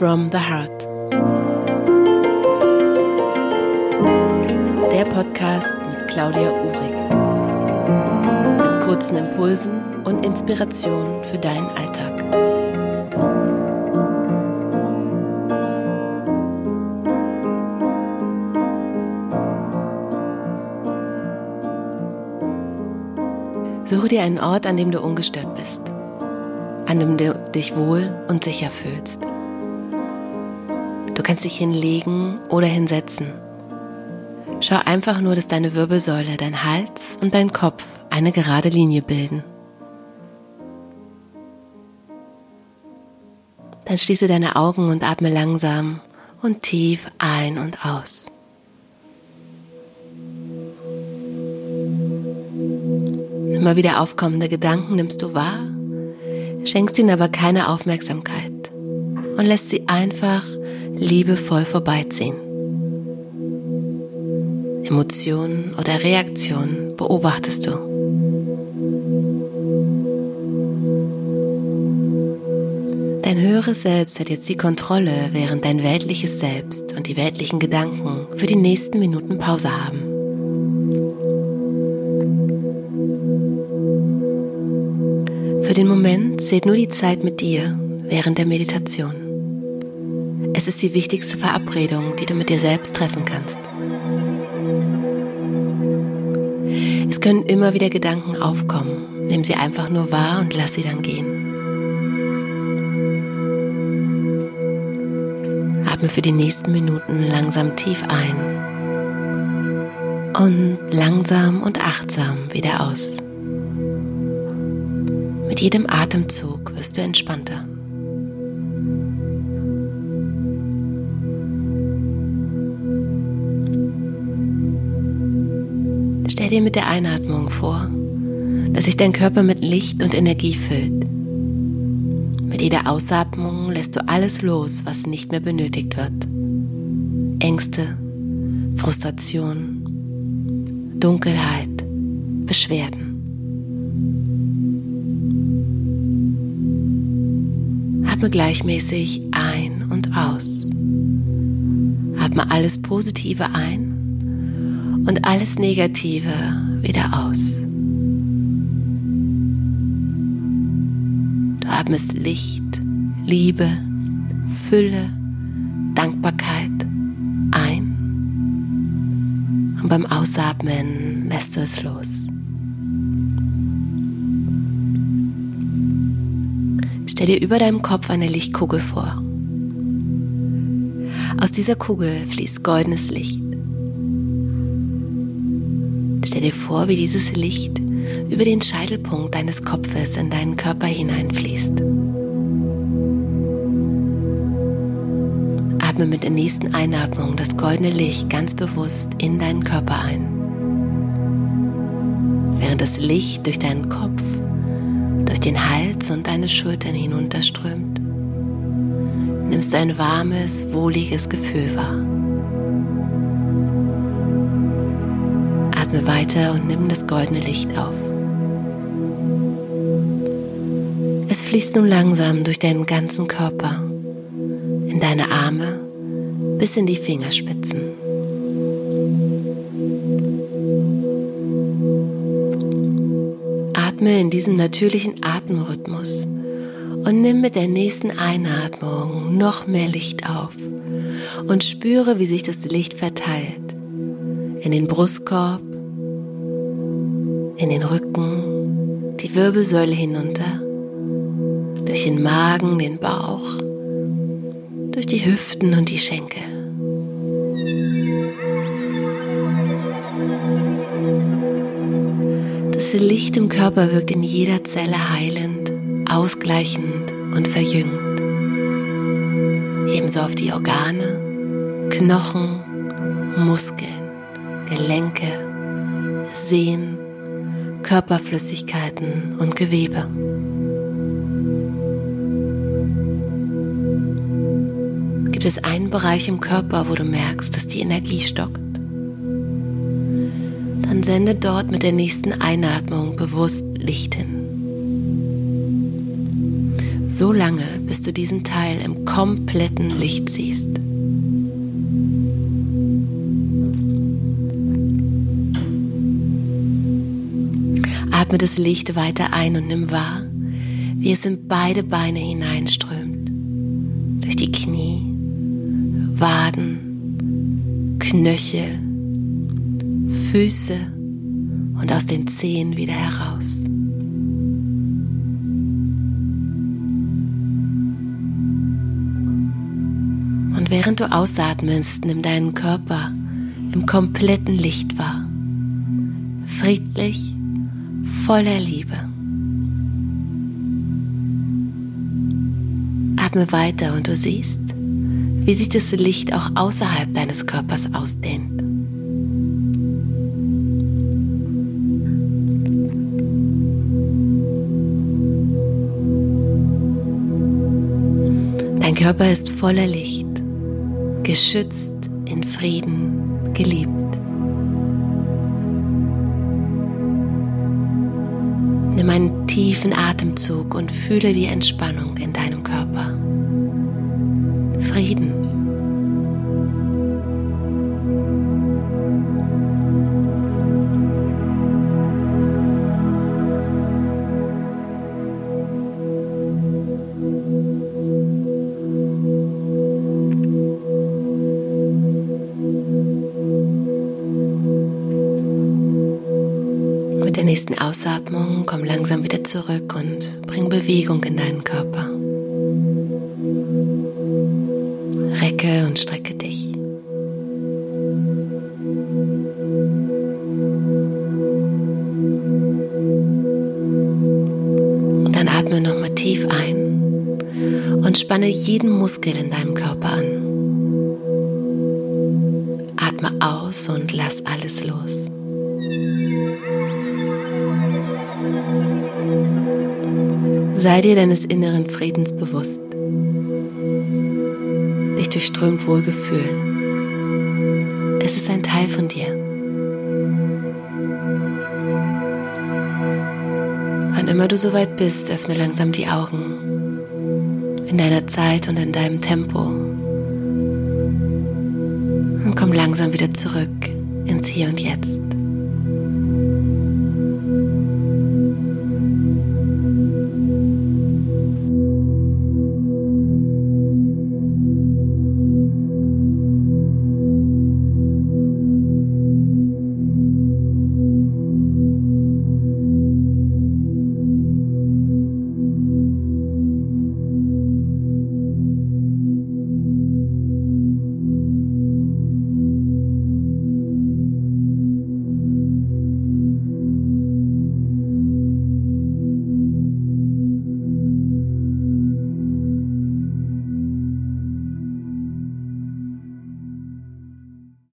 from the Heart. Der Podcast mit Claudia Uhrig. Mit kurzen Impulsen und Inspirationen für deinen Alltag. Suche dir einen Ort, an dem du ungestört bist, an dem du dich wohl und sicher fühlst. Du kannst dich hinlegen oder hinsetzen. Schau einfach nur, dass deine Wirbelsäule, dein Hals und dein Kopf eine gerade Linie bilden. Dann schließe deine Augen und atme langsam und tief ein und aus. Immer wieder aufkommende Gedanken nimmst du wahr, schenkst ihnen aber keine Aufmerksamkeit und lässt sie einfach liebevoll vorbeiziehen. Emotionen oder Reaktionen beobachtest du. Dein höheres Selbst hat jetzt die Kontrolle, während dein weltliches Selbst und die weltlichen Gedanken für die nächsten Minuten Pause haben. Für den Moment zählt nur die Zeit mit dir während der Meditation. Es ist die wichtigste Verabredung, die du mit dir selbst treffen kannst. Es können immer wieder Gedanken aufkommen. Nimm sie einfach nur wahr und lass sie dann gehen. Atme für die nächsten Minuten langsam tief ein und langsam und achtsam wieder aus. Mit jedem Atemzug wirst du entspannter. Stell dir mit der Einatmung vor, dass sich dein Körper mit Licht und Energie füllt. Mit jeder Ausatmung lässt du alles los, was nicht mehr benötigt wird. Ängste, Frustration, Dunkelheit, Beschwerden. Atme gleichmäßig ein und aus. Atme alles Positive ein und alles Negative wieder aus. Du atmest Licht, Liebe, Fülle, Dankbarkeit ein. Und beim Ausatmen lässt du es los. Stell dir über deinem Kopf eine Lichtkugel vor. Aus dieser Kugel fließt goldenes Licht. Stell dir vor, wie dieses Licht über den Scheitelpunkt deines Kopfes in deinen Körper hineinfließt. Atme mit der nächsten Einatmung das goldene Licht ganz bewusst in deinen Körper ein. Während das Licht durch deinen Kopf durch den Hals und deine Schultern hinunterströmt, nimmst du ein warmes, wohliges Gefühl wahr. Atme weiter und nimm das goldene Licht auf. Es fließt nun langsam durch deinen ganzen Körper, in deine Arme bis in die Fingerspitzen. Atme in diesem natürlichen Atemrhythmus und nimm mit der nächsten Einatmung noch mehr Licht auf und spüre, wie sich das Licht verteilt. In den Brustkorb, in den Rücken, die Wirbelsäule hinunter, durch den Magen, den Bauch, durch die Hüften und die Schenkel. Das Licht im Körper wirkt in jeder Zelle heilend, ausgleichend und verjüngend. Ebenso auf die Organe, Knochen, Muskeln, Gelenke, Sehnen, Körperflüssigkeiten und Gewebe. Gibt es einen Bereich im Körper, wo du merkst, dass die Energie stockt? dann sende dort mit der nächsten Einatmung bewusst Licht hin. So lange, bis du diesen Teil im kompletten Licht siehst. Atme das Licht weiter ein und nimm wahr, wie es in beide Beine hineinströmt. Durch die Knie, Waden, Knöchel, Füße und aus den Zehen wieder heraus. Und während du ausatmest, nimm deinen Körper im kompletten Licht wahr. Friedlich, voller Liebe. Atme weiter und du siehst, wie sich das Licht auch außerhalb deines Körpers ausdehnt. Dein Körper ist voller Licht, geschützt, in Frieden, geliebt. Nimm einen tiefen Atemzug und fühle die Entspannung in deinem Körper. Ausatmung komm langsam wieder zurück und bring Bewegung in deinen Körper. Recke und strecke dich. Und dann atme nochmal tief ein und spanne jeden Muskel in deinem Körper an. Atme aus und lass alles los. Sei dir deines inneren Friedens bewusst. Dich durchströmt Wohlgefühl. Es ist ein Teil von dir. Wann immer du soweit bist, öffne langsam die Augen. In deiner Zeit und in deinem Tempo. Und komm langsam wieder zurück ins Hier und Jetzt.